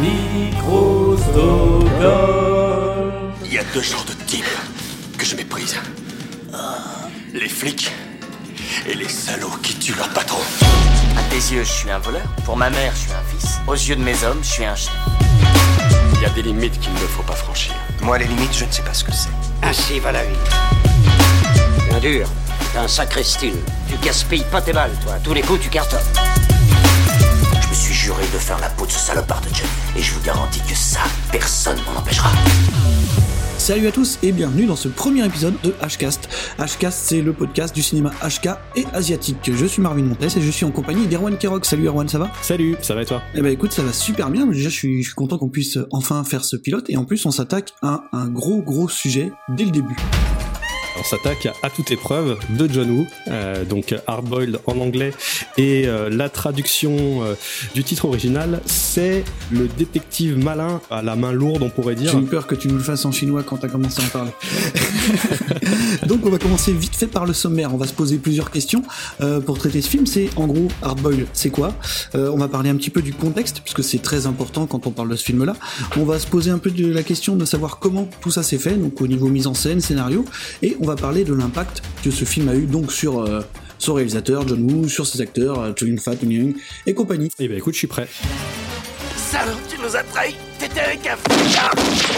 Il y a deux genres de types que je méprise. Les flics et les salauds qui tuent leur patron. À tes yeux, je suis un voleur. Pour ma mère, je suis un fils. Aux yeux de mes hommes, je suis un chien. Il y a des limites qu'il ne faut pas franchir. Moi, les limites, je ne sais pas ce que c'est. Ainsi va la vie. Bien dur. T'as un sacré style. Tu gaspilles pas tes balles, toi. À tous les coups, tu cartonnes. Juré de faire la peau de ce salopard de Johnny. Et je vous garantis que ça, personne m'en empêchera. Salut à tous et bienvenue dans ce premier épisode de Hcast. Hcast, c'est le podcast du cinéma HK et asiatique. Je suis Marvin Montes et je suis en compagnie d'Erwan Kerok. Salut Erwan, ça va? Salut, ça va et toi? Eh ben écoute, ça va super bien. Déjà, je suis, je suis content qu'on puisse enfin faire ce pilote et en plus, on s'attaque à un gros gros sujet dès le début. On s'attaque à toute épreuve de John Woo, euh, donc Hardboiled en anglais, et euh, la traduction euh, du titre original, c'est le détective malin à la main lourde, on pourrait dire. J'ai eu peur que tu nous le fasses en chinois quand t'as commencé à en parler. donc on va commencer vite fait par le sommaire. On va se poser plusieurs questions euh, pour traiter ce film. C'est en gros Hardboiled, c'est quoi? On va parler un petit peu du contexte puisque c'est très important quand on parle de ce film-là. On va se poser un peu de la question de savoir comment tout ça s'est fait, donc au niveau mise en scène, scénario, et on va parler de l'impact que ce film a eu donc sur euh, son réalisateur John Woo, sur ses acteurs euh, Chun Fat, Tony Young et compagnie. Eh ben écoute, je suis prêt. Salaud, tu nous as trahis. T'étais avec un flic.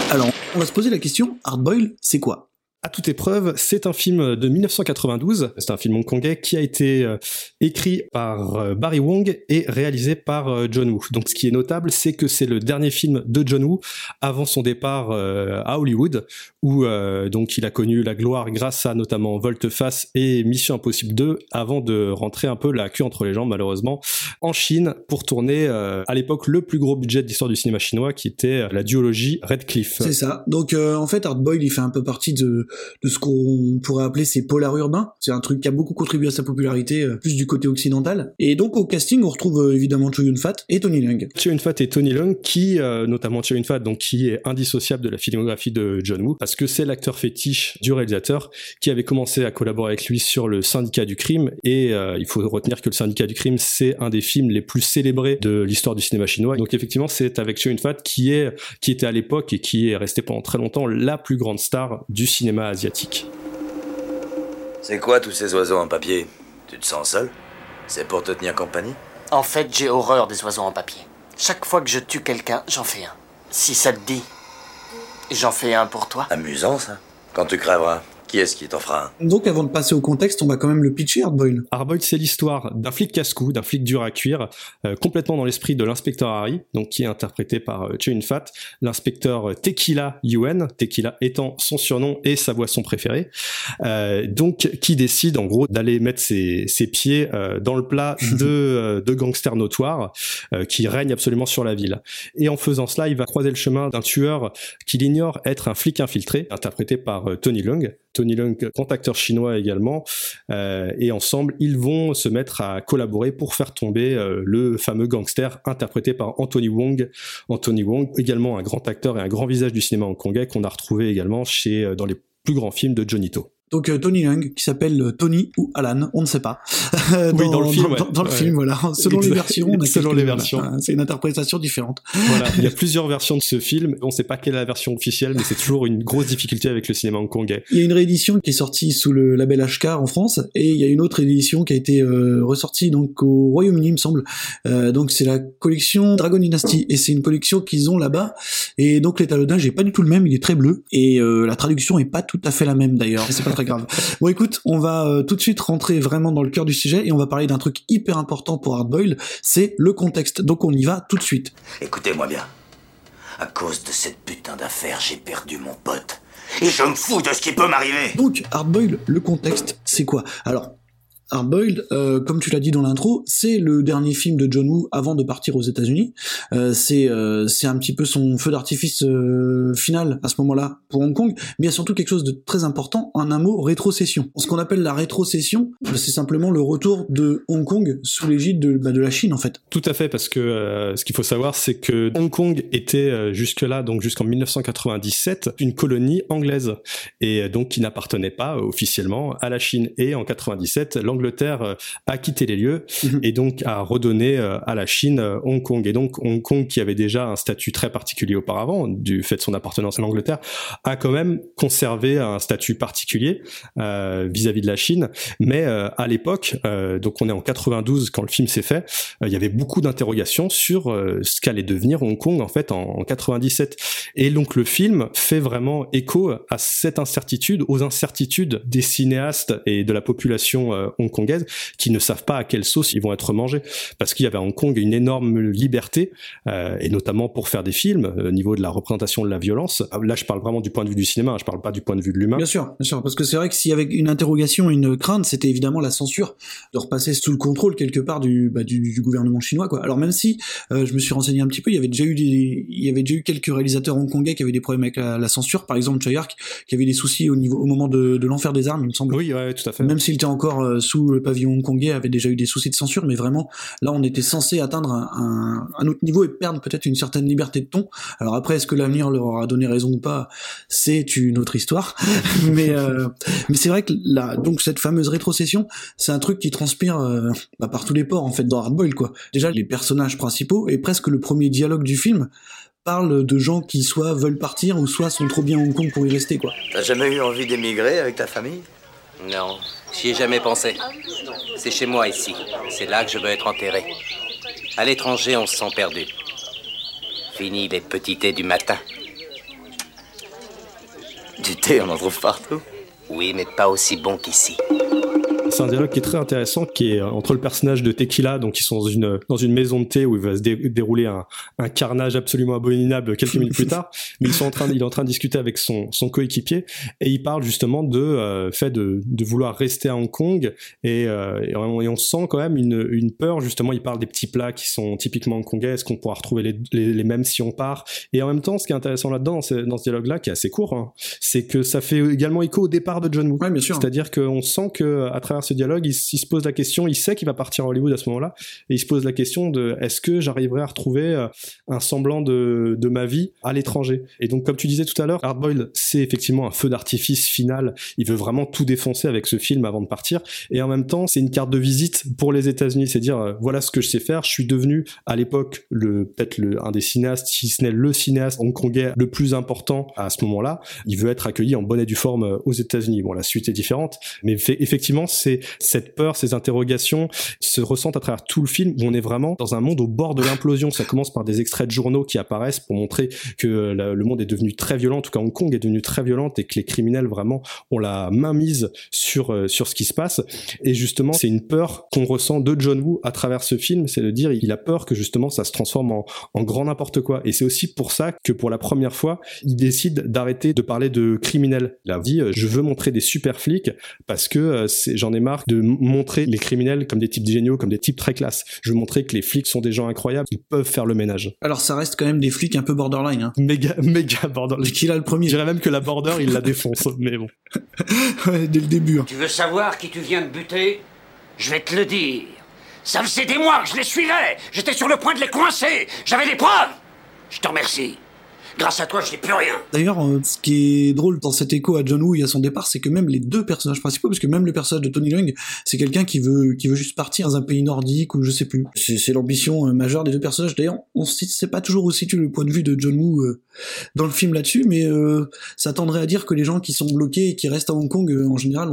Alors, on va se poser la question Hardboiled, c'est quoi? À toute épreuve, c'est un film de 1992. C'est un film hongkongais qui a été euh, écrit par euh, Barry Wong et réalisé par euh, John Woo. Donc, ce qui est notable, c'est que c'est le dernier film de John Woo avant son départ à Hollywood, où donc il a connu la gloire grâce à notamment Volte-Face et Mission Impossible 2, avant de rentrer un peu la queue entre les jambes, malheureusement, en Chine pour tourner à l'époque le plus gros budget de l'histoire du cinéma chinois, qui était la duologie Red Cliff. C'est ça. Donc en fait, Hardboiled, il fait un peu partie de, de ce qu'on pourrait appeler ses polars urbains. C'est un truc qui a beaucoup contribué à sa popularité, euh, plus du côté occidental. Et donc au casting, on retrouve euh, évidemment Cho Yun Fat et Tony Leung. Chow Yun-fat et Tony Leung, qui, euh, notamment Chow Yun-fat, donc qui est indissociable de la filmographie de John Woo, parce que c'est l'acteur fétiche du réalisateur qui avait commencé à collaborer avec lui sur le Syndicat du crime, et il faut retenir que le Syndicat du crime, c'est un des films les plus célébrés de l'histoire du cinéma chinois. Donc effectivement, c'est avec Chow Yun-fat qui est, qui était à l'époque et qui est resté pendant très longtemps la plus grande star du cinéma asiatique. C'est quoi tous ces oiseaux en papier? Tu te sens seul? C'est pour te tenir compagnie? En fait, j'ai horreur des oiseaux en papier. Chaque fois que je tue quelqu'un, j'en fais un. Si ça te dit, j'en fais un pour toi. Amusant ça. Quand tu crèveras, qui est-ce qui t'en fera un Donc avant de passer au contexte, on va quand même le pitcher Hardboiled. Hardboiled, c'est l'histoire d'un flic casse-cou, d'un flic dur à cuire, euh, complètement dans l'esprit de l'inspecteur Harry, donc qui est interprété par euh, Yun-fat, l'inspecteur Tequila Yuen, Tequila étant son surnom et sa boisson préférée, euh, donc qui décide en gros d'aller mettre ses, ses pieds euh, dans le plat de, euh, de gangsters notoires euh, qui règnent absolument sur la ville. Et en faisant cela, il va croiser le chemin d'un tueur qu'il ignore être un flic infiltré, interprété par euh, Tony Leung. Tony Leung, grand acteur chinois également, euh, et ensemble, ils vont se mettre à collaborer pour faire tomber euh, le fameux gangster interprété par Anthony Wong. Anthony Wong, également un grand acteur et un grand visage du cinéma hongkongais qu'on a retrouvé également chez euh, dans les plus grands films de Johnny To. Donc euh, Tony Leung, qui s'appelle euh, Tony ou Alan, on ne sait pas. Oui, dans le film, ouais. Dans, dans le Ouais. film, voilà. Selon les versions, on a Selon les versions. C'est une interprétation différente. Voilà, il y a plusieurs versions de ce film. On ne sait pas quelle est la version officielle, mais c'est toujours une grosse difficulté avec le cinéma hongkongais. Il y a une réédition qui est sortie sous le label HK en France, et il y a une autre édition qui a été euh, ressortie donc au Royaume-Uni, il me semble. Euh, donc c'est la collection Dragon Dynasty, et c'est une collection qu'ils ont là-bas. Et donc l'étalonnage est pas du tout le même, il est très bleu, et euh, la traduction est pas tout à fait la même d'ailleurs. mais C'est pas très grave. Bon, écoute, on va euh, tout de suite rentrer vraiment dans le cœur du sujet, et on va parler d'un truc hyper important pour Hardboiled, c'est le contexte. Donc on y va tout de suite. Écoutez-moi bien. À cause de cette putain d'affaire, j'ai perdu mon pote. Et je me fous de ce qui peut m'arriver Donc, Hardboiled, le contexte, c'est quoi? Alors, Hardboiled, euh, comme tu l'as dit dans l'intro, c'est le dernier film de John Woo avant de partir aux États-Unis. Euh, c'est euh, c'est un petit peu son feu d'artifice euh, final à ce moment-là pour Hong Kong, mais il y a surtout quelque chose de très important, en un mot, rétrocession. Ce qu'on appelle la rétrocession, c'est simplement le retour de Hong Kong sous l'égide de, bah, de la Chine en fait. Tout à fait, parce que euh, ce qu'il faut savoir, c'est que Hong Kong était euh, jusque-là, donc jusqu'en 1997, une colonie anglaise, et donc qui n'appartenait pas officiellement à la Chine. Et en 97, l'Angleterre l'Angleterre a quitté les lieux Mhm. et donc a redonné à la Chine Hong Kong. Et donc Hong Kong, qui avait déjà un statut très particulier auparavant, du fait de son appartenance à l'Angleterre, a quand même conservé un statut particulier euh, vis-à-vis de la Chine. Mais euh, à l'époque, euh, donc on est en 92 quand le film s'est fait, euh, il y avait beaucoup d'interrogations sur euh, ce qu'allait devenir Hong Kong en fait en, en 97. Et donc le film fait vraiment écho à cette incertitude, aux incertitudes des cinéastes et de la population euh, hongkongaise qui ne savent pas à quelle sauce ils vont être mangés, parce qu'il y avait à Hong Kong une énorme liberté, euh, et notamment pour faire des films, euh, au niveau de la représentation de la violence. Là, je parle vraiment du point de vue du cinéma, hein, je parle pas du point de vue de l'humain. Bien sûr, bien sûr, parce que c'est vrai que s'il y avait une interrogation, une crainte, c'était évidemment la censure, de repasser sous le contrôle quelque part du, bah, du, du gouvernement chinois, quoi. Alors même si euh, je me suis renseigné un petit peu, il y avait déjà eu des, il y avait déjà eu quelques réalisateurs hongkongais qui avaient des problèmes avec la, la censure, par exemple Choi Ark, qui avait des soucis au niveau, au moment de, de l'enfer des armes, il me semble. Oui, ouais, tout à fait. Même s'il était encore euh, sous le pavillon hongkongais, avait déjà eu des soucis de censure, mais vraiment, là, on était censé atteindre un, autre niveau et perdre peut-être une certaine liberté de ton. Alors après, est-ce que l'avenir leur aura donné raison ou pas C'est une autre histoire. mais euh, mais c'est vrai que là, donc cette fameuse rétrocession, c'est un truc qui transpire euh, bah, par tous les ports en fait dans Hardboiled quoi. Déjà les personnages principaux et presque le premier dialogue du film parle de gens qui soit veulent partir ou soit sont trop bien à Hong Kong pour y rester quoi. T'as jamais eu envie d'émigrer avec ta famille? Non, j'y ai jamais pensé. C'est chez moi ici. C'est là que je veux être enterré. À l'étranger, on se sent perdu. Fini les petits thés du matin. Du thé, on en trouve partout. Oui, mais pas aussi bon qu'ici. C'est un dialogue qui est très intéressant, qui est entre le personnage de Tequila, donc ils sont dans une dans une maison de thé où il va se dé- dérouler un, un carnage absolument abominable quelques minutes plus tard. Mais ils sont en train, de- il est en train de discuter avec son son coéquipier et il parle justement de euh, fait de de vouloir rester à Hong Kong et, euh, et, on, et on sent quand même une une peur justement. Il parle des petits plats qui sont typiquement hongkongais. Est-ce qu'on pourra retrouver les, les les mêmes si on part? Et en même temps, ce qui est intéressant là-dedans dans ce, dialogue-là, qui est assez court, hein, c'est que ça fait également écho au départ de John Woo. Ouais, bien sûr. C'est-à-dire qu'on sent que à travers ce dialogue, il, se pose la question, il sait qu'il va partir à Hollywood à ce moment-là, et il se pose la question de est-ce que j'arriverai à retrouver euh, un semblant de, de ma vie à l'étranger? Et donc, comme tu disais tout à l'heure, Hardboiled, c'est effectivement un feu d'artifice final. Il veut vraiment tout défoncer avec ce film avant de partir, et en même temps, c'est une carte de visite pour les États-Unis. C'est dire euh, voilà ce que je sais faire. Je suis devenu à l'époque peut-être le un des cinéastes, si ce n'est le cinéaste hongkongais le plus important à ce moment-là. Il veut être accueilli en bonne et due forme euh, aux États-Unis. Bon, la suite est différente, mais effectivement, c'est cette peur, ces interrogations se ressentent à travers tout le film où on est vraiment dans un monde au bord de l'implosion. Ça commence par des extraits de journaux qui apparaissent pour montrer que euh, le monde est devenu très violent, en tout cas Hong Kong est devenu très violente et que les criminels vraiment ont la main mise sur euh, sur ce qui se passe. Et justement, c'est une peur qu'on ressent de John Woo à travers ce film, c'est de dire il a peur que justement ça se transforme en, en grand n'importe quoi. Et c'est aussi pour ça que pour la première fois, il décide d'arrêter de parler de criminels. Il a dit euh, je veux montrer des super flics parce que c'est- j'en ai marre de montrer les criminels comme des types géniaux, comme des types très classes. Je veux montrer que les flics sont des gens incroyables, ils peuvent faire le ménage. Alors ça reste quand même des flics un peu borderline. Hein. Méga, méga border. Qui a le Je premier dirais même que la border, il la défonce, mais bon. ouais, dès le début. hein. Tu veux savoir qui tu viens de buter? Je vais te le dire. Ça faisait des mois que je les suivais. J'étais sur le point de les coincer. J'avais des preuves. Je te remercie. Grâce à toi, je n'ai plus rien. D'ailleurs, euh, ce qui est drôle dans cet écho à John Woo et à son départ, c'est que même les deux personnages principaux, parce que même le personnage de Tony Leung, c'est quelqu'un qui veut qui veut juste partir dans un pays nordique ou je sais plus. C'est l'ambition euh, majeure des deux personnages. D'ailleurs, on ne sait pas toujours situe le point de vue de John Woo euh, dans le film là-dessus, mais euh, ça tendrait à dire que les gens qui sont bloqués et qui restent à Hong Kong, euh, en général,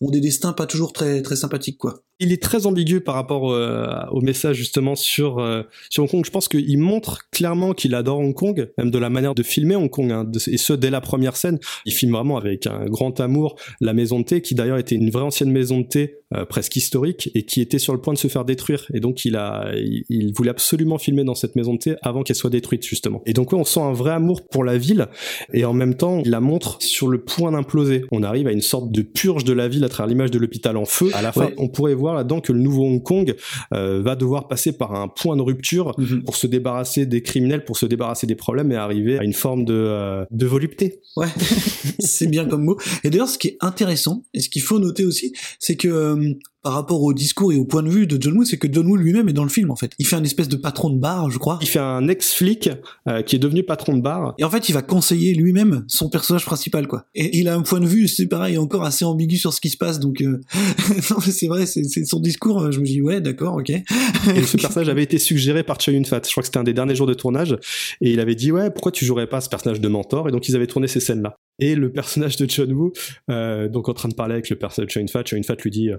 ont, des destins pas toujours très sympathiques, quoi. il est très ambigu par rapport euh, au message justement sur Hong Kong. Je pense qu'il montre clairement qu'il adore Hong Kong, même de la manière de filmer Hong Kong, hein, et ce dès la première scène. Il filme vraiment avec un grand amour la maison de thé, qui d'ailleurs était une vraie ancienne maison de thé euh, presque historique et qui était sur le point de se faire détruire. Et donc il a, il, il voulait absolument filmer dans cette maison de thé avant qu'elle soit détruite justement. Et donc ouais, on sent un vrai amour pour la ville et en même temps il la montre sur le point d'imploser. On arrive à une sorte de purge de la ville à travers l'image de l'hôpital en feu. À la fin, Ouais. on pourrait voir là-dedans que le nouveau Hong Kong euh, va devoir passer par un point de rupture Mhm. pour se débarrasser des criminels, pour se débarrasser des problèmes et arriver à une forme de, euh, de volupté. Ouais, c'est bien comme mot. Et d'ailleurs, ce qui est intéressant et ce qu'il faut noter aussi, c'est que euh, par rapport au discours et au point de vue de John Woo, c'est que John Woo lui-même est dans le film en fait. Il fait un espèce de patron de bar, je crois. Il fait un ex-flic euh, qui est devenu patron de bar. Et en fait, il va conseiller lui-même son personnage principal, quoi. Et il a un point de vue, c'est pareil, encore assez ambigu sur ce qui se passe. Donc, euh... non, mais c'est vrai, c'est c'est son discours. euh, Je me dis, ouais, d'accord, ok. Et ce personnage avait été suggéré par Chow Yun-fat. Je crois que c'était un des derniers jours de tournage. Et il avait dit, ouais, pourquoi tu jouerais pas ce personnage de mentor? Et donc, ils avaient tourné ces scènes-là. Et le personnage de John Woo, euh, donc en train de parler avec le personnage de Chow Yun-fat, Chow Yun-fat lui dit, euh,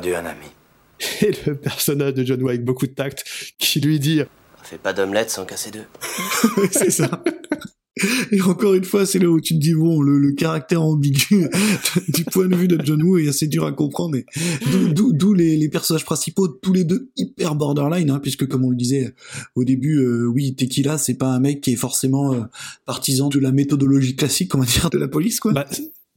perdu un ami. et le personnage de John Woo avec beaucoup de tact, qui lui dit, On fait pas d'omelette sans casser deux. c'est ça. Et encore une fois, c'est là où tu te dis bon, le, le caractère ambigu du point de vue de John Woo est assez dur à comprendre. Et d'où- d'où d'où les, les personnages principaux, tous les deux hyper borderline, hein, puisque comme on le disait au début, euh, oui, Tequila, c'est pas un mec qui est forcément euh, partisan de la méthodologie classique, on va dire, de la police, quoi. bah,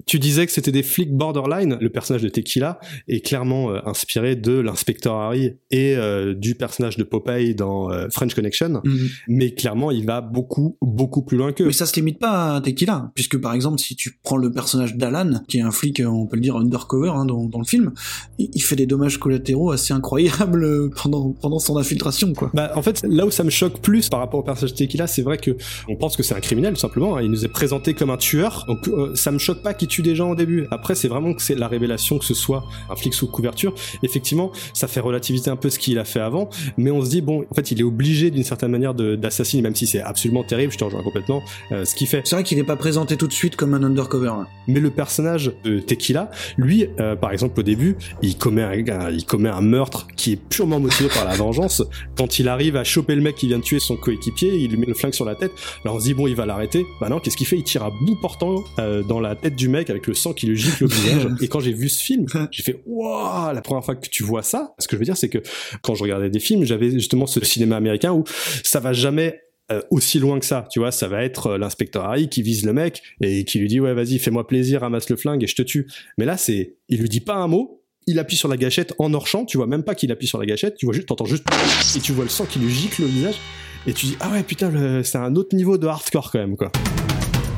tu disais que c'était des flics borderline. Le personnage de Tequila est clairement euh, inspiré de l'inspecteur Harry et euh, du personnage de Popeye dans euh, French Connection. Mhm. Mais clairement, il va beaucoup, beaucoup plus loin que. Mais ça se limite pas à Tequila, puisque par exemple, si tu prends le personnage d'Alan, qui est un flic, on peut le dire undercover hein, dans, dans le film, il, fait des dommages collatéraux assez incroyables pendant pendant son infiltration, quoi. Bah, en fait, là où ça me choque plus par rapport au personnage de Tequila, c'est vrai que on pense que c'est un criminel, tout simplement. hein. Il nous est présenté comme un tueur. Donc, ça me choque pas qu'il tue des gens au début. Après, c'est vraiment que c'est la révélation que ce soit un flic sous couverture. Effectivement, ça fait relativiser un peu ce qu'il a fait avant. Mais on se dit, bon, en fait, il est obligé d'une certaine manière d'assassiner, même si c'est absolument terrible, je te rejoins complètement, euh, ce qu'il fait. C'est vrai qu'il est pas présenté tout de suite comme un undercover. hein. Mais le personnage de Tequila, lui, euh, par exemple, au début, il commet un, un- il commet un meurtre qui est purement motivé par la vengeance. Quand il arrive à choper le mec qui vient de tuer son coéquipier, il lui met le flingue sur la tête. Alors on se dit bon, il va l'arrêter. Bah non, qu'est-ce qu'il fait? Il tire à bout portant euh, dans la tête du mec avec le sang qui lui gicle au visage. Et quand j'ai vu ce film, j'ai fait waouh La première fois que tu vois ça, ce que je veux dire, c'est que quand je regardais des films, j'avais justement ce cinéma américain où ça va jamais euh, aussi loin que ça, tu vois, ça va être euh, l'inspecteur Harry qui vise le mec et qui lui dit ouais vas-y fais-moi plaisir, ramasse le flingue et je te tue. Mais là c'est, il lui dit pas un mot, il appuie sur la gâchette en hors-champ, tu vois même pas qu'il appuie sur la gâchette, tu vois juste, t'entends juste et tu vois le sang qui lui gicle au visage et tu dis ah ouais putain le- c'est un autre niveau de hardcore quand même quoi.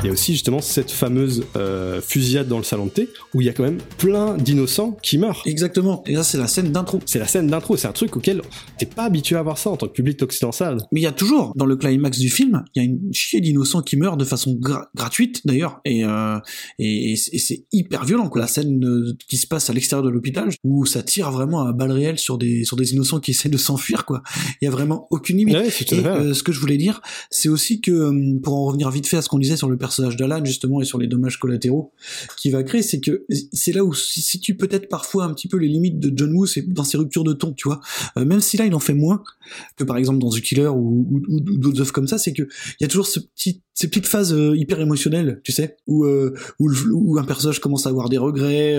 Il y a aussi justement cette fameuse euh, fusillade dans le salon de thé où il y a quand même plein d'innocents qui meurent. Exactement. Et là, c'est la scène d'intro. C'est la scène d'intro, c'est un truc auquel t'es pas habitué à voir ça en tant que public occidental. Mais il y a toujours, dans le climax du film, il y a une chier d'innocents qui meurent de façon gra- gratuite d'ailleurs, et, euh, et, et c'est hyper violent quoi. La scène euh, qui se passe à l'extérieur de l'hôpital, où ça tire vraiment à balles réelles sur des sur des innocents qui essaient de s'enfuir quoi. Il y a vraiment aucune limite. Ouais, Et ce que je voulais dire, c'est aussi que, pour en revenir vite fait à ce qu'on disait sur le personnage d'Alan, justement, et sur les dommages collatéraux qu'il va créer, c'est que c'est là où se situe peut-être parfois un petit peu les limites de John Woo, c'est dans ses ruptures de ton, tu vois. Euh, même si là, il en fait moins que par exemple dans The Killer ou, ou, ou- ou d'autres œuvres comme ça, c'est que il y a toujours ce petit, ces petites phases euh, hyper émotionnelles, tu sais, où, euh, où, un personnage commence à avoir des regrets,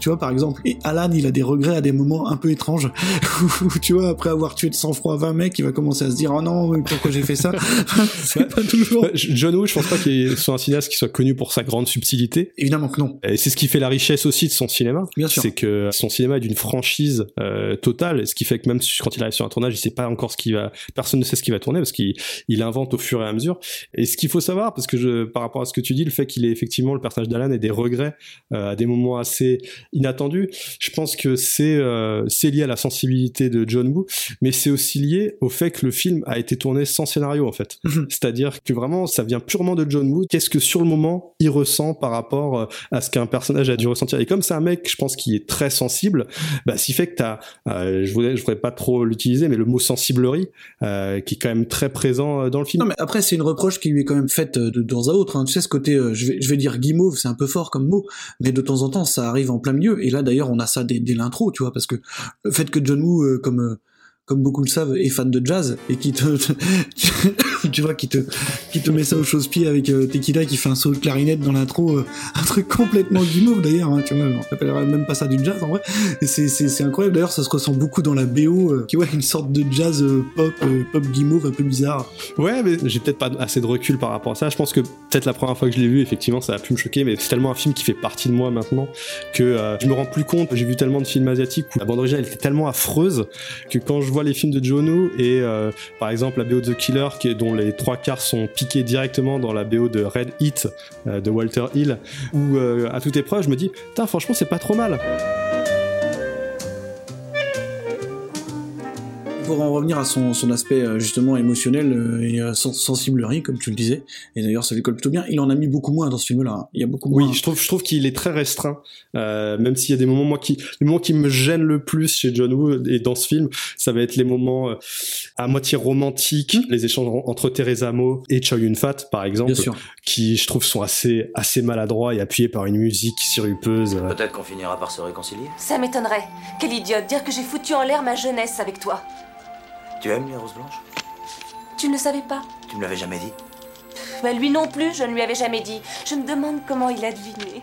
tu vois, par exemple. Et Alan, il a des regrets à des moments un peu étranges, où, tu vois, après avoir tué de sang-froid 20 mecs, il va commencer à se dire, oh non, pourquoi j'ai fait ça? C'est pas toujours... Ouais, John Woo, je pense pas qu'il soit un cinéaste qui soit connu pour sa grande subtilité. Évidemment que non. Et c'est ce qui fait la richesse aussi de son cinéma. Bien sûr. C'est que son cinéma est d'une franchise euh, totale, ce qui fait que même quand il arrive sur un tournage, il sait pas encore ce qui va, personne ne sait ce qui va tourner parce qu'il il invente au fur et à mesure. Et ce qu'il faut savoir, parce que je, par rapport à ce que tu dis, le fait qu'il ait effectivement le personnage d'Alan et des regrets euh, à des moments assez inattendus, je pense que c'est euh, c'est lié à la sensibilité de John Woo, mais c'est aussi lié au fait que le film a été tourné sans scénario en fait. Mhm. C'est-à-dire que vraiment, ça vient purement de John Woo. Qu'est-ce que sur le moment il ressent par rapport euh, à ce qu'un personnage a dû ressentir Et comme c'est un mec, je pense, qui est très sensible, bah, qui fait que t'as, euh, je voudrais, voudrais pas trop l'utiliser, mais le mot sensiblerie, euh, qui est quand même très présent dans le film. Non mais après c'est une reproche qui lui est quand même faite de temps à autre. Hein. Tu sais ce côté, je vais dire guimauve, c'est un peu fort comme mot, mais de temps en temps ça arrive en plein milieu. Et là d'ailleurs on a ça dès, dès l'intro, tu vois, parce que le fait que John Woo, comme comme beaucoup le savent, est fan de jazz et qui te, tu vois, qui te qui te met ça au chausse-pied avec euh, Tequila qui fait un saut de clarinette dans l'intro, euh, un truc complètement guimauve d'ailleurs. Hein, tu vois, on appellerait même pas ça du jazz en vrai. C'est incroyable. D'ailleurs ça se ressent beaucoup dans la BO, euh, qui ouais une sorte de jazz pop pop guimauve un peu bizarre. Ouais, mais j'ai peut-être pas assez de recul par rapport à ça. Je pense que peut-être la première fois que je l'ai vu, effectivement, ça a pu me choquer, mais c'est tellement un film qui fait partie de moi maintenant que je me rends plus compte. J'ai vu tellement de films asiatiques où la bande originale était tellement affreuse que quand je vois les films de John Woo et euh, par exemple la BO de The Killer, qui dont les trois quarts sont piqués directement dans la BO de Red Heat euh, de Walter Hill, ou euh, à toute épreuve, je me dis, franchement, c'est pas trop mal. Pour en revenir à son, son aspect euh, justement émotionnel euh, et euh, sens- sensiblerie, comme tu le disais, et d'ailleurs ça lui colle plutôt bien, il en a mis beaucoup moins dans ce film-là. hein. Il y a beaucoup moins. Oui, je trouve, je trouve qu'il est très restreint, euh, même s'il y a des moments, moi, qui, les moments qui me gênent le plus chez John Woo et dans ce film, ça va être les moments euh, à moitié romantiques, les échanges en- entre Teresa Mo et Chow Yun Fat, par exemple, bien sûr. qui, je trouve, sont assez, assez maladroits et appuyés par une musique sirupeuse. Peut-être qu'on finira par se réconcilier? Ça m'étonnerait. Quelle idiote, dire que j'ai foutu en l'air ma jeunesse avec toi. Tu aimes les roses blanches? Tu ne le savais pas Tu me l'avais jamais dit? Bah lui non plus, je ne lui avais jamais dit. Je me demande comment il a deviné.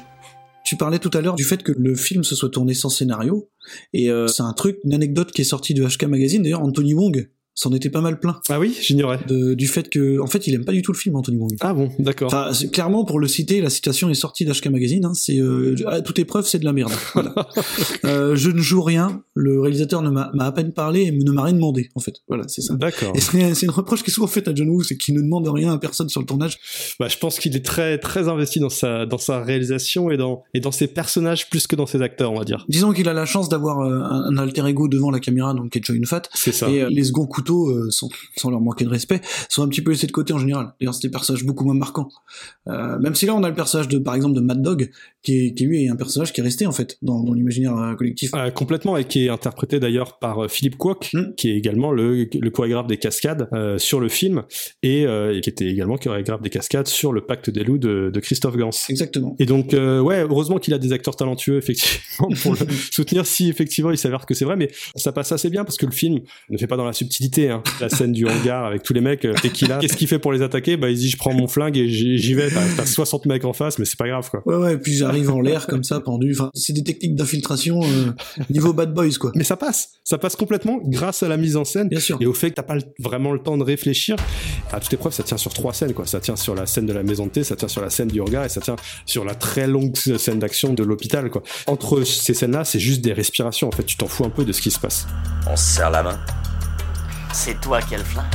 Tu parlais tout à l'heure du fait que le film se soit tourné sans scénario, et euh, c'est un truc, une anecdote qui est sortie de HK Magazine. D'ailleurs, Anthony Wong s'en était pas mal plein Ah oui, j'ignorais. du fait que, en fait, il aime pas du tout le film, Anthony Wong. Ah bon, d'accord. Enfin, clairement, pour le citer, la citation est sortie d'HK Magazine. Hein, c'est euh, à toute épreuve, c'est de la merde. Voilà. Euh, je ne joue rien. Le réalisateur ne m'a à peine parlé et ne m'a rien demandé. En fait, voilà, c'est ça. D'accord. Et c'est une reproche qui est souvent faite à John Woo, c'est qu'il ne demande rien à personne sur le tournage. Bah, je pense qu'il est très, très investi dans sa, dans sa réalisation et dans, et dans ses personnages plus que dans ses acteurs, on va dire. Disons qu'il a la chance d'avoir euh, un, un alter ego devant la caméra, donc qui est Joy Fat. C'est ça. Et les seconds couteaux, euh, sans, leur manquer de respect, sont un petit peu laissés de côté en général. D'ailleurs, c'est des personnages beaucoup moins marquants. Euh, même si là, on a le personnage de, par exemple, de Mad Dog, qui, est, qui lui est un personnage qui est resté en fait dans, dans l'imaginaire euh, collectif. Euh, complètement et qui est interprété d'ailleurs par euh, Philippe Kwok Mm. qui est également le, le chorégraphe des cascades euh, sur le film et, euh, et qui était également chorégraphe des cascades sur le Pacte des loups de, de Christophe Gans. Exactement. Et donc euh, ouais, heureusement qu'il a des acteurs talentueux effectivement pour le soutenir si effectivement il s'avère que c'est vrai, mais ça passe assez bien parce que le film ne fait pas dans la subtilité. Hein. La scène du hangar avec tous les mecs, euh, Tequila, qu'est-ce qu'il fait pour les attaquer? Bah il dit je prends mon flingue et j'y vais. T'as t'as 60 mecs en face, mais c'est pas grave quoi. Ouais, ouais, et puis j'arrive en l'air comme ça, pendu. Enfin, c'est des techniques d'infiltration euh, niveau Bad Boys, quoi. Mais ça passe, ça passe complètement grâce à la mise en scène Bien sûr. et au fait que t'as pas vraiment le temps de réfléchir. À toute épreuve, ça tient sur trois scènes, quoi. Ça tient sur la scène de la maison de thé, ça tient sur la scène du hangar et ça tient sur la très longue scène d'action de l'hôpital, quoi. Entre ces scènes-là, c'est juste des respirations. En fait, tu t'en fous un peu de ce qui se passe. On se serre la main. C'est toi qui as le flingue.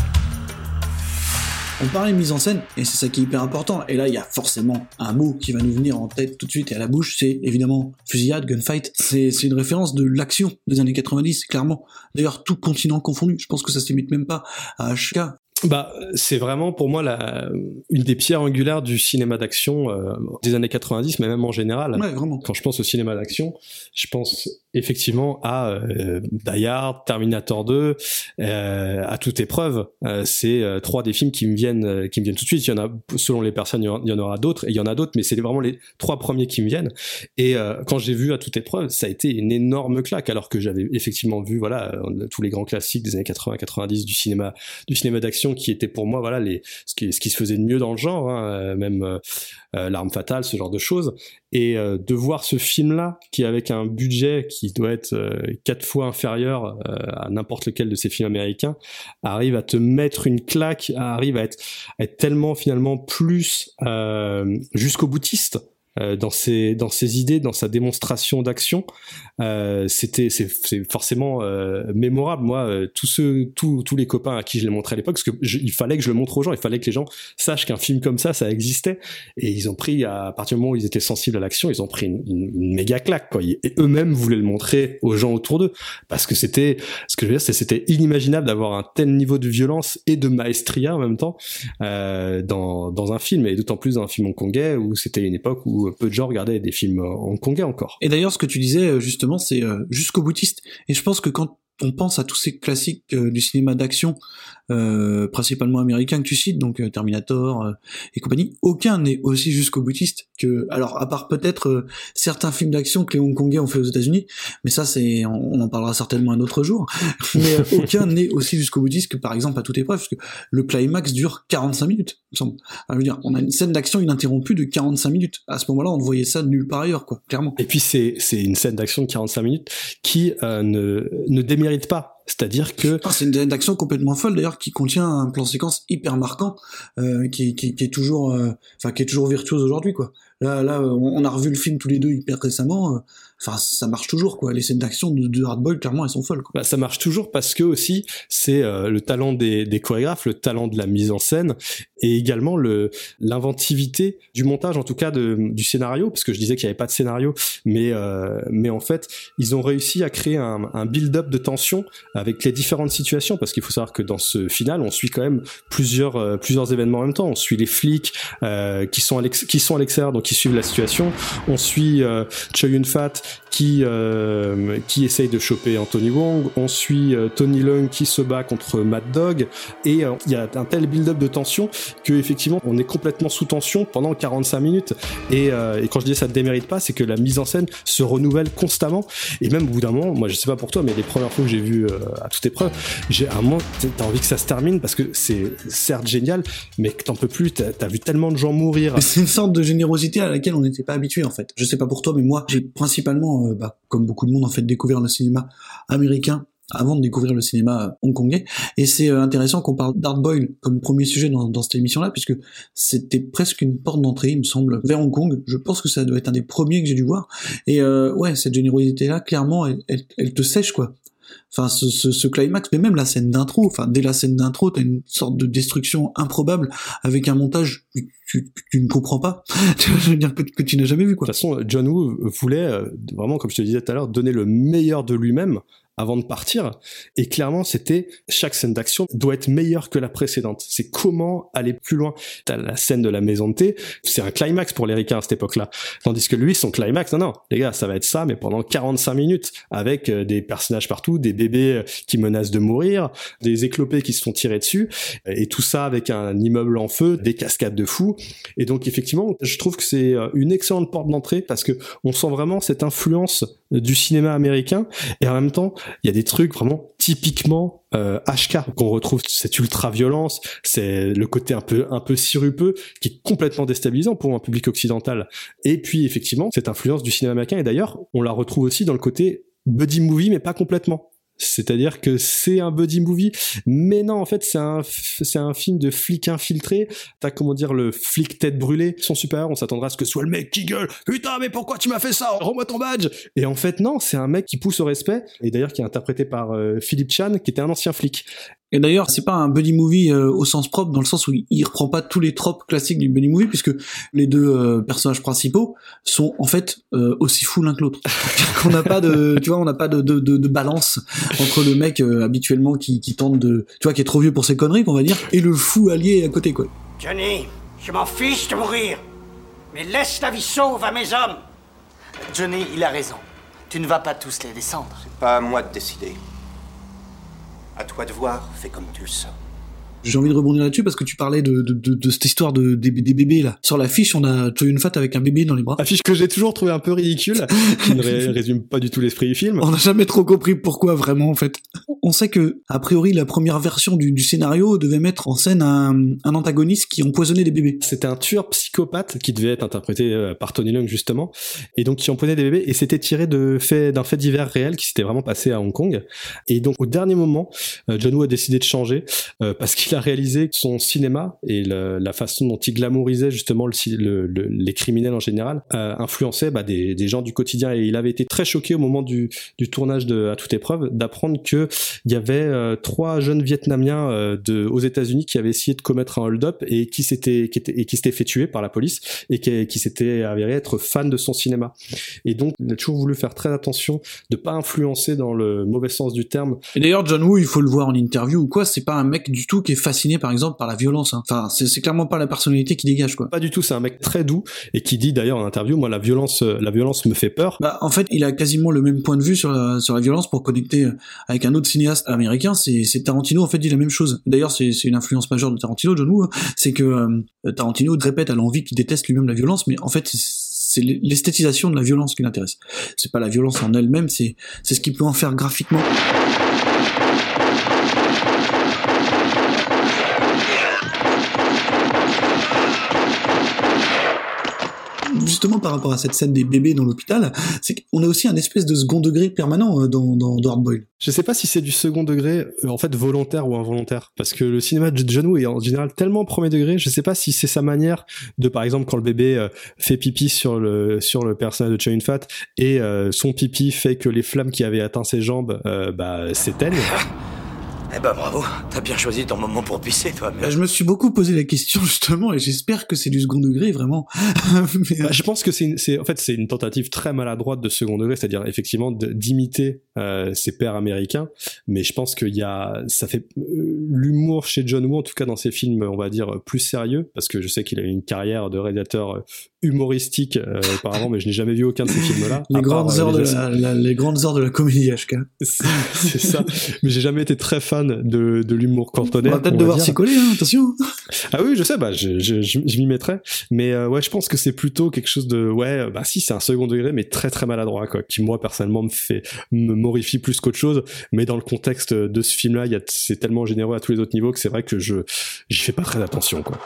On parlait mise en scène, et c'est ça qui est hyper important. Et là, il y a forcément un mot qui va nous venir en tête tout de suite et à la bouche, c'est évidemment fusillade, gunfight. C'est c'est une référence de l'action des années 90, clairement. D'ailleurs, tout continent confondu. Je pense que ça se limite même pas à HK. Bah, c'est vraiment pour moi la, une des pierres angulaires du cinéma d'action euh, des années 90, mais même en général. Ouais, vraiment. Quand je pense au cinéma d'action, je pense effectivement à euh, Die Hard, Terminator 2, euh, à toute épreuve. Euh, c'est trois des films qui me viennent, qui me viennent tout de suite. Il y en a, selon les personnes, il y en- aura d'autres, et il y en a d'autres, mais c'est vraiment les trois premiers qui me viennent. Et quand j'ai vu à toute épreuve, ça a été une énorme claque, alors que j'avais effectivement vu, voilà, tous les grands classiques des années 80-90 du cinéma, du cinéma d'action, qui étaient pour moi, voilà, les ce qui, ce qui se faisait de mieux dans le genre, hein, euh, même euh, euh, l'arme fatale, ce genre de choses et de voir ce film-là, qui avec un budget qui doit être quatre fois inférieur à n'importe lequel de ces films américains, arrive à te mettre une claque, arrive à être, à être tellement finalement plus jusqu'au boutiste. Euh, dans ses dans ses idées, dans sa démonstration d'action, euh, c'était c'est forcément euh, mémorable. Moi, euh, tous ceux tous tous les copains à qui je l'ai montré à l'époque, parce que je- il fallait que je le montre aux gens, il fallait que les gens sachent qu'un film comme ça, ça existait. Et ils ont pris, à partir du moment où ils étaient sensibles à l'action, ils ont pris une, une- méga claque, quoi. Et eux-mêmes voulaient le montrer aux gens autour d'eux. Parce que c'était, ce que je veux dire, c'était inimaginable d'avoir un tel niveau de violence et de maestria en même temps, euh, dans, dans un film. Et d'autant plus dans un film hongkongais où c'était une époque où peu de gens regardaient des films hongkongais encore. Et d'ailleurs, ce que tu disais euh, justement, c'est euh, jusqu'au boutiste. Et je pense que quand on pense à tous ces classiques euh, du cinéma d'action, euh, principalement américains que tu cites, donc euh, Terminator euh, et compagnie, aucun n'est aussi jusqu'au boutiste que, alors à part peut-être euh, certains films d'action que les Hongkongais ont fait aux États-Unis, mais ça c'est, on, on en parlera certainement un autre jour. Mais euh, aucun n'est aussi jusqu'au boutiste que par exemple à toute épreuve, parce que le climax dure 45 minutes, il me semble. Alors, je veux dire, on a une scène d'action ininterrompue de 45 minutes. À ce moment-là, on ne voyait ça nulle part ailleurs, quoi, clairement. Et puis c'est c'est une scène d'action de 45 minutes qui euh, ne ne démérite pas. C'est-à-dire que c'est une scène d'action complètement folle d'ailleurs qui contient un plan séquence hyper marquant euh, qui, qui, qui est toujours euh, enfin qui est toujours virtuose aujourd'hui quoi Là, là, on a revu le film tous les deux hyper récemment. euh, Enfin, ça marche toujours, quoi. Les scènes d'action de, de clairement, elles sont folles, quoi. Bah, ça marche toujours parce que aussi c'est euh, le talent des, des chorégraphes, le talent de la mise en scène et également le l'inventivité du montage, en tout cas de, du scénario, parce que je disais qu'il n'y avait pas de scénario, mais euh, mais en fait ils ont réussi à créer un, un build-up de tension avec les différentes situations, parce qu'il faut savoir que dans ce final on suit quand même plusieurs euh, plusieurs événements en même temps. On suit les flics euh, qui sont à qui sont à l'extérieur, qui suivent la situation. On suit euh, Choi Yun Fat qui euh, qui essaye de choper Anthony Wong. On suit euh, Tony Leung qui se bat contre Mad Dog. Et euh, il y a un tel build-up de tension que effectivement on est complètement sous tension pendant 45 minutes. Et, euh, et quand je dis ça ne démérite pas c'est que la mise en scène se renouvelle constamment. Et même au bout d'un moment moi je sais pas pour toi mais les premières fois que j'ai vu euh, à toute épreuve j'ai un moment t'as envie que ça se termine parce que c'est certes génial mais que t'en peux plus. T'as as vu tellement de gens mourir. C'est une sorte de générosité à laquelle on n'était pas habitué en fait. Je sais pas pour toi, mais moi, j'ai principalement, euh, bah, comme beaucoup de monde en fait, découvert le cinéma américain avant de découvrir le cinéma euh, hongkongais. Et c'est euh, intéressant qu'on parle d'Art Boyle comme premier sujet dans, cette émission-là, puisque c'était presque une porte d'entrée, il me semble, vers Hong Kong. Je pense que ça doit être un des premiers que j'ai dû voir. Et euh, ouais, cette générosité-là, clairement, elle te sèche quoi. Enfin, ce, ce, ce climax, mais même la scène d'intro, enfin, dès la scène d'intro, t'as une sorte de destruction improbable avec un montage que tu, ne comprends pas. je veux dire que, que tu n'as jamais vu, quoi. De toute façon, John Woo voulait euh, vraiment, comme je te disais tout à l'heure, donner le meilleur de lui-même avant de partir. Et clairement, c'était chaque scène d'action doit être meilleure que la précédente. C'est comment aller plus loin. T'as la scène de la maison de thé, c'est un climax pour les ricains à cette époque-là. Tandis que lui, son climax, non, non, les gars, ça va être ça, mais pendant 45 minutes, avec euh, des personnages partout, des bébés euh, qui menacent de mourir, des éclopés qui se font tirer dessus, et tout ça avec un immeuble en feu, des cascades de fous. Et donc, effectivement, je trouve que c'est euh, une excellente porte d'entrée parce que on sent vraiment cette influence du cinéma américain et en même temps il y a des trucs vraiment typiquement euh, HK qu'on retrouve cette ultra violence c'est le côté un peu un peu sirupeux qui est complètement déstabilisant pour un public occidental. Et puis effectivement cette influence du cinéma américain. Et d'ailleurs on la retrouve aussi dans le côté buddy movie mais pas complètement c'est-à-dire que c'est un buddy movie, mais non, en fait, c'est un, un film de flic infiltré. T'as, comment dire, le flic tête brûlée. Son supérieur, on s'attendra à ce que soit le mec qui gueule. Putain, mais pourquoi tu m'as fait ça? Rends-moi ton badge! Et en fait, non, c'est un mec qui pousse au respect. Et d'ailleurs, qui est interprété par euh, Philippe Chan, qui était un ancien flic. Et d'ailleurs, c'est pas un buddy movie euh, au sens propre, dans le sens où il, reprend pas tous les tropes classiques du buddy movie, puisque les deux euh, personnages principaux sont en fait euh, aussi fous l'un que l'autre. qu'on n'a pas de, tu vois, on n'a pas de, de, de, de balance entre le mec euh, habituellement qui, qui tente de, tu vois, qui est trop vieux pour ses conneries, qu'on va dire, et le fou allié à côté, quoi. Johnny, je m'en fiche de mourir. Mais laisse la vie sauve à mes hommes. Johnny, il a raison. Tu ne vas pas tous les descendre. Pas à moi de décider. À toi de voir, fais comme tu le sens. J'ai envie de rebondir là-dessus parce que tu parlais de, de, de, de cette histoire de, des, des bébés là. Sur l'affiche, on a Yun Fat avec un bébé dans les bras. Affiche que j'ai toujours trouvé un peu ridicule, qui ne ré- résume pas du tout l'esprit du film. On n'a jamais trop compris pourquoi vraiment en fait. On sait que a priori la première version du, du scénario devait mettre en scène un, un antagoniste qui empoisonnait des bébés. C'était un tueur psychopathe qui devait être interprété euh, par Tony Leung justement, et donc qui empoisonnait des bébés, et c'était tiré de fait d'un fait divers réel qui s'était vraiment passé à Hong Kong. Et donc au dernier moment, euh, John Woo a décidé de changer euh, parce qu'il a réalisé son cinéma et la façon dont il glamourisait justement les criminels en général euh, influençait bah, des, gens du quotidien. Et il avait été très choqué au moment du, tournage de À toute épreuve d'apprendre que il y avait euh, trois jeunes Vietnamiens euh, aux États-Unis qui avaient essayé de commettre un hold-up et qui s'étaient qui fait tuer par la police et qui, qui s'étaient avérés être fans de son cinéma. Et donc, il a toujours voulu faire très attention de pas influencer dans le mauvais sens du terme. Et d'ailleurs, John Woo, il faut le voir en interview ou quoi, c'est pas un mec du tout qui est fasciné par exemple par la violence. hein. Enfin, c'est clairement pas la personnalité qui dégage quoi. Pas du tout, c'est un mec très doux et qui dit d'ailleurs en interview, moi la violence, euh, la violence me fait peur. Bah, en fait, il a quasiment le même point de vue sur la, sur la violence pour connecter euh, avec un autre cinéaste américain. C'est Tarantino, en fait, dit la même chose. D'ailleurs, c'est une influence majeure de Tarantino, John Woo. hein. C'est que euh, Tarantino répète à l'envie qu'il déteste lui-même la violence, mais en fait, c'est- c'est l'esthétisation de la violence qui l'intéresse. C'est pas la violence en elle-même, c'est c'est ce qu'il peut en faire graphiquement. Justement par rapport à cette scène des bébés dans l'hôpital, c'est qu'on a aussi un espèce de second degré permanent euh, dans, dans, dans Hard Boiled. Je sais pas si c'est du second degré, euh, en fait volontaire ou involontaire, parce que le cinéma de John Woo est en général tellement premier degré. Je sais pas si c'est sa manière de, par exemple, quand le bébé euh, fait pipi sur le sur le personnage de Chow Fat et euh, son pipi fait que les flammes qui avaient atteint ses jambes, euh, bah s'éteignent. Eh ben bravo, t'as bien choisi ton moment pour pisser, toi. Mais... Bah, je me suis beaucoup posé la question justement et j'espère que c'est du second degré vraiment. Mais, euh, bah, je pense que c'est, en fait c'est une tentative très maladroite de second degré, c'est-à-dire effectivement d'imiter euh, ses pères américains. Mais je pense qu'il y a, ça fait euh, l'humour chez John Woo, en tout cas dans ses films, on va dire plus sérieux, parce que je sais qu'il a eu une carrière de réalisateur humoristique euh, auparavant, mais je n'ai jamais vu aucun de ces films-là. Les grandes part, heures de les- la, la- les grandes heures de la comédie HK. C'est ça. Mais j'ai jamais été très fan de, de l'humour On cantonais. va peut-être on devoir s'y coller, hein, attention. Ah oui, je sais, bah, je, je, je, je m'y mettrai. Mais euh, ouais, je pense que c'est plutôt quelque chose de, ouais, bah si, c'est un second degré, mais très très maladroit, quoi, qui moi personnellement me fait, me morifie plus qu'autre chose. Mais dans le contexte de ce film-là, c'est tellement généreux à tous les autres niveaux que c'est vrai que je, j'y fais pas très attention, quoi.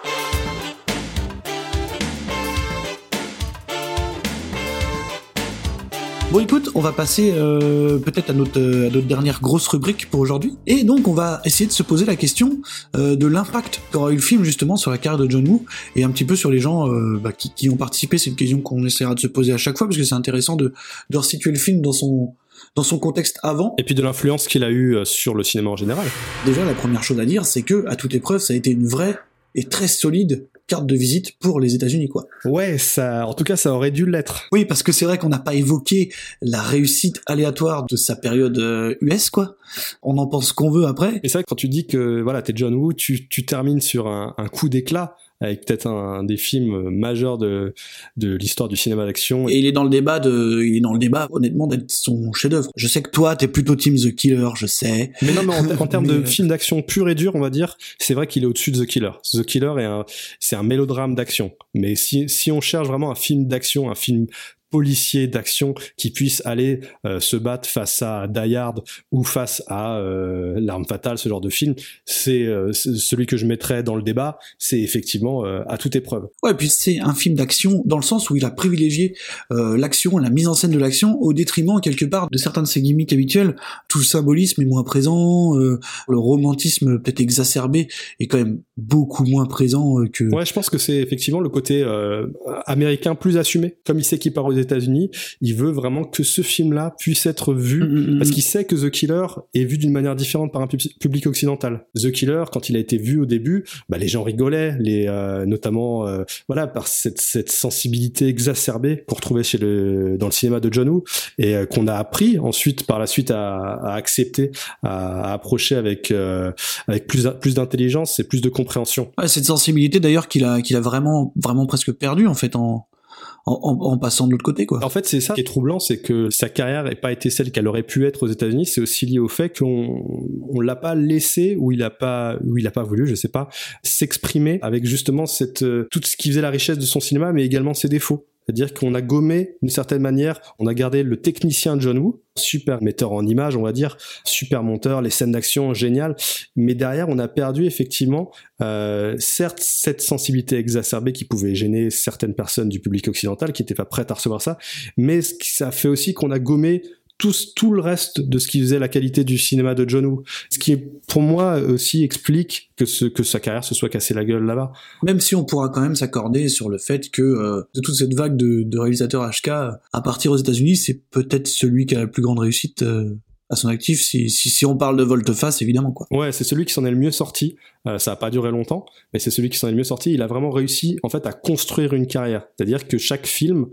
Bon écoute, on va passer euh, peut-être à notre, à notre dernière grosse rubrique pour aujourd'hui. Et donc on va essayer de se poser la question euh, de l'impact qu'aura eu le film justement sur la carrière de John Woo et un petit peu sur les gens euh, bah, qui, qui ont participé. C'est une question qu'on essaiera de se poser à chaque fois parce que c'est intéressant de, de resituer le film dans son dans son contexte avant. Et puis de l'influence qu'il a eu euh, sur le cinéma en général. Déjà la première chose à dire, c'est que à toute épreuve, ça a été une vraie et très solide carte de visite pour les États-Unis quoi. Ouais, ça, en tout cas, ça aurait dû l'être. Oui, parce que c'est vrai qu'on n'a pas évoqué la réussite aléatoire de sa période euh, US, quoi. On en pense qu'on veut après. Et c'est vrai que quand tu dis que voilà, t'es John Woo, tu, tu termines sur un, un coup d'éclat avec peut-être un, un des films majeurs de, de l'histoire du cinéma d'action. Et il est dans le débat de, il est dans le débat, honnêtement, d'être son chef-d'œuvre. Je sais que toi, t'es plutôt Team The Killer, je sais. Mais non, mais en, en termes de euh, film d'action pur et dur, on va dire, c'est vrai qu'il est au-dessus de The Killer. The Killer est un, c'est un mélodrame d'action. Mais si, si on cherche vraiment un film d'action, un film policier d'action qui puisse aller euh, se battre face à Die Hard ou face à euh, l'arme fatale ce genre de film c'est euh, celui que je mettrais dans le débat c'est effectivement à toute épreuve Ouais, puis c'est un film d'action dans le sens où il a privilégié l'action, la mise en scène de l'action, au détriment quelque part de certains de ses gimmicks habituels. Tout le symbolisme est moins présent, le romantisme peut-être exacerbé est quand même beaucoup moins présent que. Ouais, je pense que c'est effectivement le côté américain plus assumé. Comme il sait qu'il aux États-Unis, il veut vraiment que ce film-là puisse être vu Mm, mm, parce mm. qu'il sait que The Killer est vu d'une manière différente par un pub- public occidental. The Killer, quand il a été vu au début, bah, les gens rigolaient, les euh, notamment euh, voilà par cette, cette sensibilité exacerbée qu'on retrouvait chez le dans le cinéma de John Woo et euh, qu'on a appris ensuite par la suite à, à accepter, à, à approcher avec avec plus plus d'intelligence et plus de compréhension. Ouais, cette sensibilité d'ailleurs qu'il a, qu'il a vraiment, vraiment presque perdu en fait en, en, en- passant de l'autre côté quoi. En fait, c'est ça qui est troublant, c'est que sa carrière n'ait pas été celle qu'elle aurait pu être aux États-Unis. C'est aussi lié au fait qu'on on l'a pas laissé ou il a pas ou il a pas voulu, je sais pas, s'exprimer avec justement cette euh, tout ce qui faisait la richesse de son cinéma, mais également ses défauts. C'est-à-dire qu'on a gommé d'une certaine manière, on a gardé le technicien John Woo, super metteur en image, on va dire, super monteur, les scènes d'action géniales, mais derrière on a perdu effectivement, euh, certes cette sensibilité exacerbée qui pouvait gêner certaines personnes du public occidental qui n'étaient pas prêtes à recevoir ça, mais ça fait aussi qu'on a gommé tout, tout le reste de ce qui faisait la qualité du cinéma de John Woo. Ce qui, pour moi, aussi explique que, ce, que sa carrière se soit cassée la gueule là-bas. Même si on pourra quand même s'accorder sur le fait que euh, de toute cette vague de, de réalisateurs HK, à partir aux États-Unis, c'est peut-être celui qui a la plus grande réussite euh, à son actif. Si, si, si on parle de volte-face, évidemment quoi. Ouais, c'est celui qui s'en est le mieux sorti. Euh, ça a pas duré longtemps, mais c'est celui qui s'en est le mieux sorti. Il a vraiment réussi, en fait, à construire une carrière. C'est-à-dire que chaque film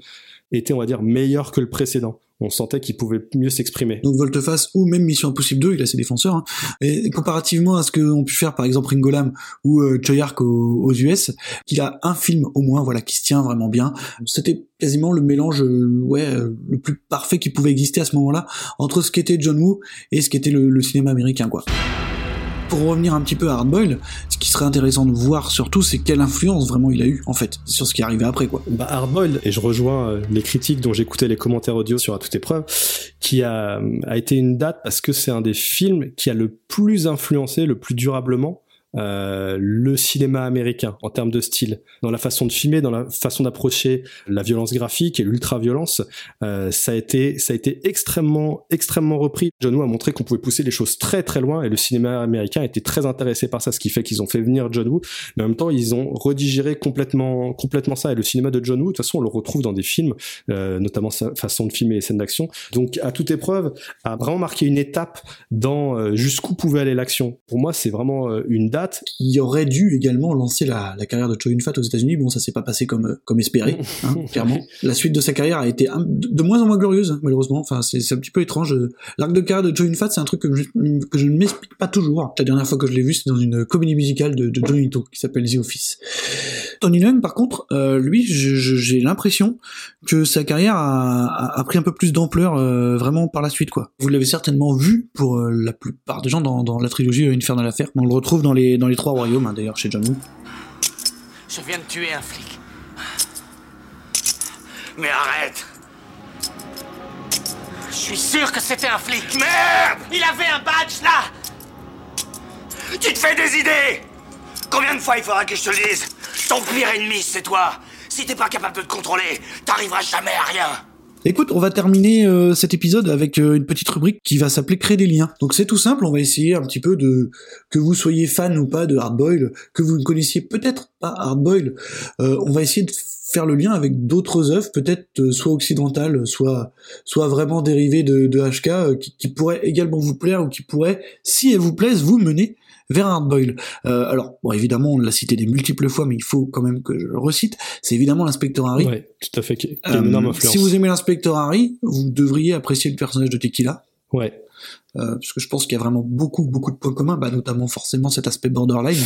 était, on va dire, meilleur que le précédent. On sentait qu'il pouvait mieux s'exprimer. Donc volte-face ou même Mission Impossible 2, il a ses défenseurs. hein. Et comparativement à ce qu'ont pu faire par exemple Ringo Lam ou euh, Choi Ark aux, aux US, qu'il a un film au moins, voilà, qui se tient vraiment bien. C'était quasiment le mélange, euh, ouais, euh, le plus parfait qui pouvait exister à ce moment-là entre ce qu'était John Woo et ce qu'était le, le cinéma américain, quoi. Pour revenir un petit peu à Hardboil, ce qui serait intéressant de voir surtout, c'est quelle influence vraiment il a eu en fait sur ce qui est arrivé après, quoi. Bah, Hardboiled, et je rejoins euh, les critiques dont j'écoutais les commentaires audio sur À toute épreuve, qui a, a été une date parce que c'est un des films qui a le plus influencé, le plus durablement euh, le cinéma américain en termes de style, dans la façon de filmer, dans la façon d'approcher la violence graphique et l'ultra-violence. Euh, ça a été, ça a été extrêmement, extrêmement repris. John Woo a montré qu'on pouvait pousser les choses très très loin et le cinéma américain était très intéressé par ça, ce qui fait qu'ils ont fait venir John Woo. Mais en même temps, ils ont redigéré complètement, complètement ça. Et le cinéma de John Woo, de toute façon, on le retrouve dans des films, euh, notamment sa façon de filmer les scènes d'action. Donc, à toute épreuve, a vraiment marqué une étape dans jusqu'où pouvait aller l'action. Pour moi, c'est vraiment une date. Il aurait dû également lancer la, la carrière de Cho Yun-fat aux États-Unis. Bon, ça s'est pas passé comme euh, comme espéré, hein, clairement. La suite de sa carrière a été un- de de moins en moins glorieuse, malheureusement. Enfin, c'est un petit peu étrange. L'arc de carrière de Cho Yun-fat, c'est un truc que je, que je ne m'explique pas toujours. La dernière fois que je l'ai vu, c'est dans une comédie musicale de, de Johnny To qui s'appelle The Office. Tony Leung, par contre, euh, lui, j'ai l'impression que sa carrière a, a- a pris un peu plus d'ampleur euh, vraiment par la suite, quoi. Vous l'avez certainement vu pour euh, la plupart des gens dans, dans la trilogie Infernal Affair. On le retrouve dans les dans les trois royaumes, hein, d'ailleurs, chez John. Je viens de tuer un flic. Mais arrête. Je suis sûr que c'était un flic. Merde! Il avait un badge là! Tu te fais des idées! Combien de fois il faudra que je te le dise? Ton pire ennemi, c'est toi. Si t'es pas capable de te contrôler, t'arriveras jamais à rien Écoute, on va terminer euh, cet épisode avec euh, une petite rubrique qui va s'appeler Créer des liens. Donc c'est tout simple, on va essayer un petit peu de que vous soyez fan ou pas de Hardboil, que vous ne connaissiez peut-être pas Hardboil, euh, on va essayer de faire le lien avec d'autres œuvres, peut-être soit occidentales, soit soit vraiment dérivées de, de HK, qui, qui pourraient également vous plaire ou qui pourraient, si elles vous plaisent, vous mener vers un hardboil. Euh, alors, bon, évidemment, on l'a cité des multiples fois, mais il faut quand même que je le recite. C'est évidemment l'inspecteur Harry. Ouais, tout à fait. Qui, qui a une énorme Euh, influence. si vous aimez l'inspecteur Harry, vous devriez apprécier le personnage de Tequila. Ouais. Euh, parce que je pense qu'il y a vraiment beaucoup beaucoup de points communs, bah, notamment forcément cet aspect borderline.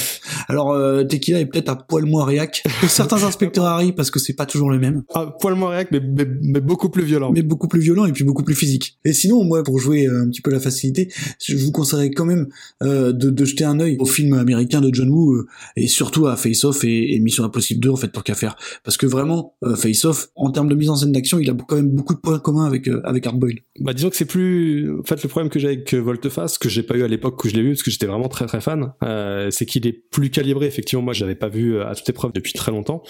Alors euh, Tequila est peut-être un poil moins réac que certains inspecteurs Harry parce que c'est pas toujours le même, Ah, poil moins réac, mais, mais, mais beaucoup plus violent. mais beaucoup plus violent et puis beaucoup plus physique. Et sinon moi pour jouer euh, un petit peu la facilité, je vous conseillerais quand même euh, de, de jeter un œil au film américain de John Woo euh, et surtout à Face Off et, et Mission Impossible 2 en fait tant qu'à faire, parce que vraiment Face Off en termes de mise en scène d'action, il a quand même beaucoup de points communs avec euh, avec Hardboiled. Bah disons que c'est plus en fait le problème que j'ai euh, Volteface que j'ai pas eu à l'époque où je l'ai vu parce que j'étais vraiment très très fan euh, c'est qu'il est plus calibré. Effectivement moi je l'avais pas vu euh, à toute épreuve depuis très longtemps.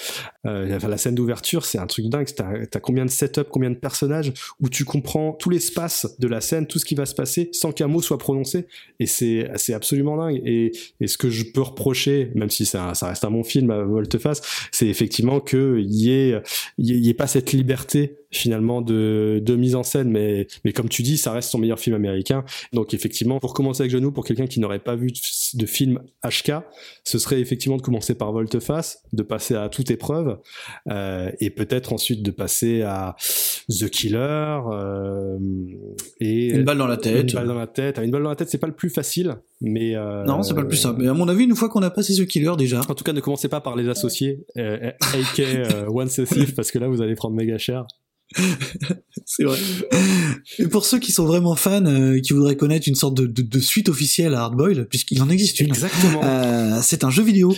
Euh, la scène d'ouverture c'est un truc dingue. T'as as combien de setup combien de personnages où tu comprends tout l'espace de la scène tout ce qui va se passer sans qu'un mot soit prononcé. Et c'est c'est absolument dingue. Et, ce que je peux reprocher même si ça, reste un bon film à Volteface c'est effectivement que y ait il y ait pas cette liberté finalement de, de mise en scène. Mais mais comme tu dis ça reste son meilleur film américain. Donc effectivement pour commencer avec Genou pour quelqu'un qui n'aurait pas vu de, film HK ce serait effectivement de commencer par Volteface de passer à toute épreuve euh, et peut-être ensuite de passer à The Killer euh, et Une balle dans la tête. une balle dans la tête. Une balle dans la tête c'est pas le plus facile mais euh, Non, c'est pas le plus simple. Mais à mon avis, une fois qu'on a passé The Killer déjà, en tout cas ne commencez pas par les associés euh, AK euh, One Thief parce que là vous allez prendre méga cher C'est vrai. Et pour ceux qui sont vraiment fans, euh, qui voudraient connaître une sorte de, de- de suite officielle à Hardboil, puisqu'il en existe une, exactement. Euh, c'est un jeu vidéo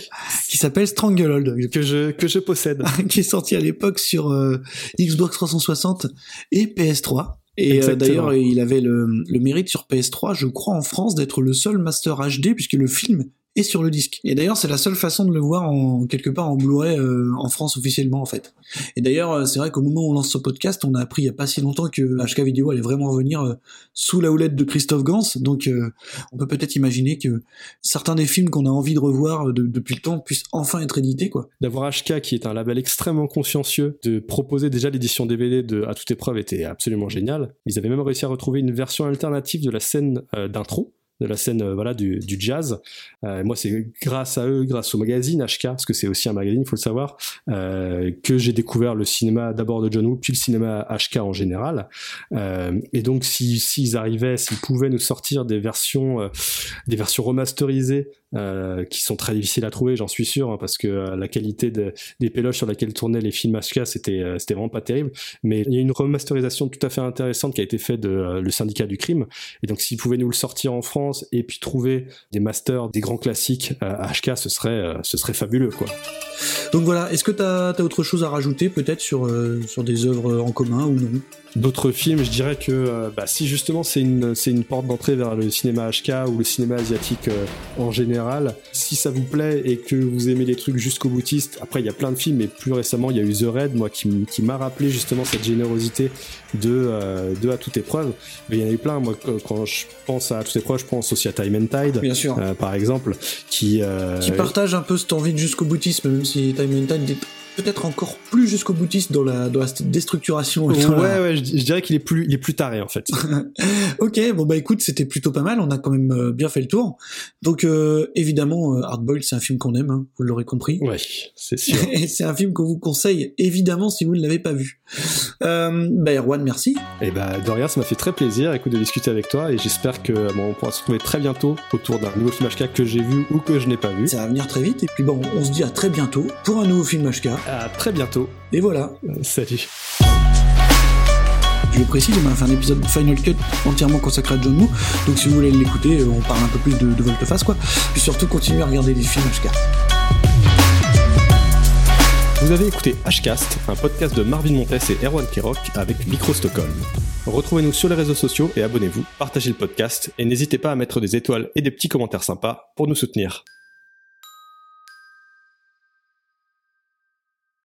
qui s'appelle Stranglehold, que je que je possède. Qui est sorti à l'époque sur euh, Xbox 360 et PS3. Et euh, d'ailleurs, il avait le, le mérite sur PS3, je crois, en France, d'être le seul Master HD, puisque le film est sur le disque. Et d'ailleurs, c'est la seule façon de le voir en quelque part en Blu-ray euh, en France officiellement, en fait. Et d'ailleurs, euh, c'est vrai qu'au moment où on lance ce podcast, on a appris il y a pas si longtemps que HK Video allait vraiment revenir euh, sous la houlette de Christophe Gans. Donc, euh, on peut peut-être imaginer que certains des films qu'on a envie de revoir euh, de- depuis le temps puissent enfin être édités, quoi. d'avoir HK qui est un label extrêmement consciencieux de proposer déjà l'édition DVD de à toute épreuve était absolument génial ils avaient même réussi à retrouver une version alternative de la scène d'intro de la scène euh, voilà du, jazz Euh, moi c'est grâce à eux grâce au magazine HK parce que c'est aussi un magazine il faut le savoir euh, que j'ai découvert le cinéma d'abord de John Woo puis le cinéma HK en général et donc si s'ils arrivaient s'ils pouvaient nous sortir des versions des versions remasterisées qui sont très difficiles à trouver, j'en suis sûr, hein, parce que la qualité de- des péloches sur laquelle tournaient les films HK, c'était c'était vraiment pas terrible. Mais il y a une remasterisation tout à fait intéressante qui a été faite de le syndicat du crime. Et donc, s'ils pouvaient nous le sortir en France et puis trouver des masters, des grands classiques à HK, ce serait euh, ce serait fabuleux, quoi. Donc voilà, est-ce que t'as as autre chose à rajouter peut-être sur, euh, sur des œuvres en commun ou non? D'autres films, je dirais que euh, bah, si justement c'est une, c'est une porte d'entrée vers le cinéma HK ou le cinéma asiatique euh, en général, si ça vous plaît et que vous aimez les trucs jusqu'au boutiste, après il y a plein de films, mais plus récemment il y a eu The Red, moi qui, qui m'a rappelé justement cette générosité de, euh, de à toute épreuve. Mais il y en a eu plein, moi quand- je pense à toute épreuve, je pense aussi à Time and Tide, Bien sûr. euh, par exemple, qui... euh, Qui partage un peu cette envie de jusqu'au boutisme, même si Time and Tide est peut-être encore plus jusqu'au boutiste dans la, dans la déstructuration. Ouais, la- ouais, je, dirais qu'il est plus, il est plus taré en fait. Ok, bon bah écoute, c'était plutôt pas mal, on a quand même euh, bien fait le tour. Donc euh, évidemment, euh, Hardboiled, c'est un film qu'on aime, hein, vous l'aurez compris. Ouais, c'est sûr. Et c'est un film qu'on vous conseille, évidemment, si vous ne l'avez pas vu. Euh, bah Erwan, merci. Et bah, de rien, ça m'a fait très plaisir, écoute, de discuter avec toi, et j'espère que bon, on pourra se retrouver très bientôt autour d'un nouveau film HK que j'ai vu ou que je n'ai pas vu. Ça va venir très vite, et puis bon, on se dit à très bientôt pour un nouveau film HK. À très bientôt. Et voilà. Salut. Je précise, on a fait un épisode Final Cut entièrement consacré à John Woo, donc si vous voulez l'écouter, euh, on parle un peu plus de, volte-face, quoi. Puis surtout, continuez à regarder des films HK. Vous avez écouté Hcast, un podcast de Marvin Montes et Erwan Kirok avec Micro Stockholm. Retrouvez-nous sur les réseaux sociaux et abonnez-vous, partagez le podcast et n'hésitez pas à mettre des étoiles et des petits commentaires sympas pour nous soutenir.